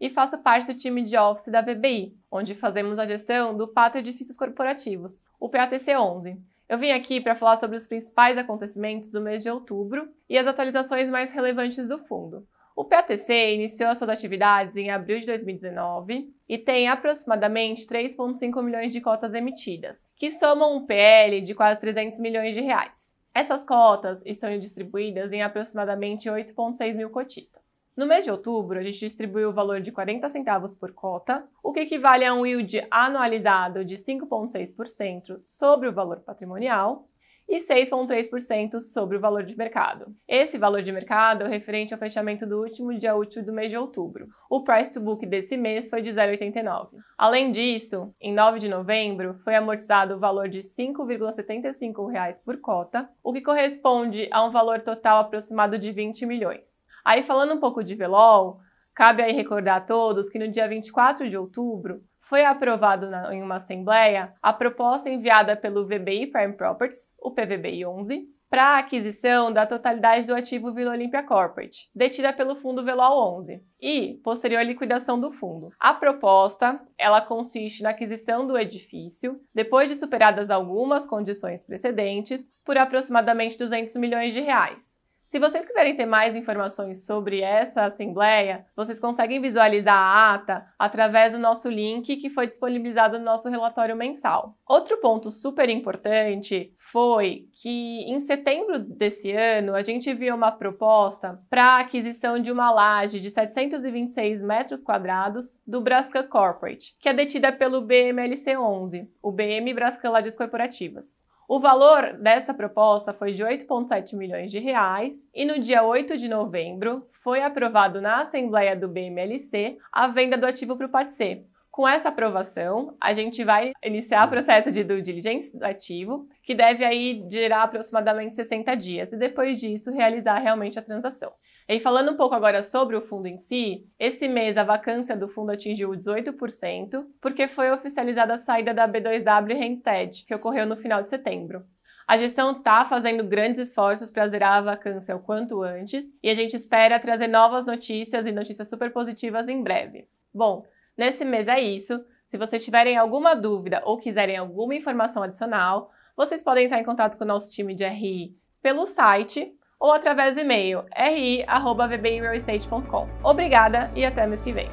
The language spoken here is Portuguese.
e faço parte do time de Office da VBI, onde fazemos a gestão do Pátrio Edifícios Corporativos, o PATC 11. Eu vim aqui para falar sobre os principais acontecimentos do mês de outubro e as atualizações mais relevantes do fundo. O PATC iniciou suas atividades em abril de 2019 e tem aproximadamente 3,5 milhões de cotas emitidas, que somam um PL de quase 300 milhões de reais. Essas cotas estão distribuídas em aproximadamente 8,6 mil cotistas. No mês de outubro, a gente distribuiu o valor de 40 centavos por cota, o que equivale a um yield anualizado de 5,6% sobre o valor patrimonial e 6,3% sobre o valor de mercado. Esse valor de mercado é referente ao fechamento do último dia útil do mês de outubro. O price to book desse mês foi de 0,89. Além disso, em 9 de novembro, foi amortizado o valor de R$ 5,75 por cota, o que corresponde a um valor total aproximado de 20 milhões. Aí falando um pouco de VELOL, cabe aí recordar a todos que no dia 24 de outubro foi aprovado na, em uma assembleia a proposta enviada pelo VBI Prime Properties, o PVBI 11, para a aquisição da totalidade do ativo Vila Olímpia Corporate, detida pelo fundo Velol 11, e posterior liquidação do fundo. A proposta, ela consiste na aquisição do edifício, depois de superadas algumas condições precedentes, por aproximadamente 200 milhões de reais. Se vocês quiserem ter mais informações sobre essa assembleia, vocês conseguem visualizar a ata através do nosso link que foi disponibilizado no nosso relatório mensal. Outro ponto super importante foi que em setembro desse ano a gente viu uma proposta para a aquisição de uma laje de 726 metros quadrados do Brascan Corporate, que é detida pelo BMLC 11, o BM Brascan Lajes Corporativas. O valor dessa proposta foi de 8,7 milhões de reais e no dia 8 de novembro foi aprovado na Assembleia do BMLC a venda do ativo para o PATC. Com essa aprovação, a gente vai iniciar o processo de due diligence do ativo, que deve aí gerar aproximadamente 60 dias, e depois disso realizar realmente a transação. E falando um pouco agora sobre o fundo em si, esse mês a vacância do fundo atingiu 18%, porque foi oficializada a saída da B2W Randstad, que ocorreu no final de setembro. A gestão está fazendo grandes esforços para zerar a vacância o quanto antes e a gente espera trazer novas notícias e notícias super positivas em breve. Bom, nesse mês é isso. Se vocês tiverem alguma dúvida ou quiserem alguma informação adicional, vocês podem entrar em contato com o nosso time de RI pelo site ou através do e-mail ri.vbirealestate.com. Obrigada e até mês que vem.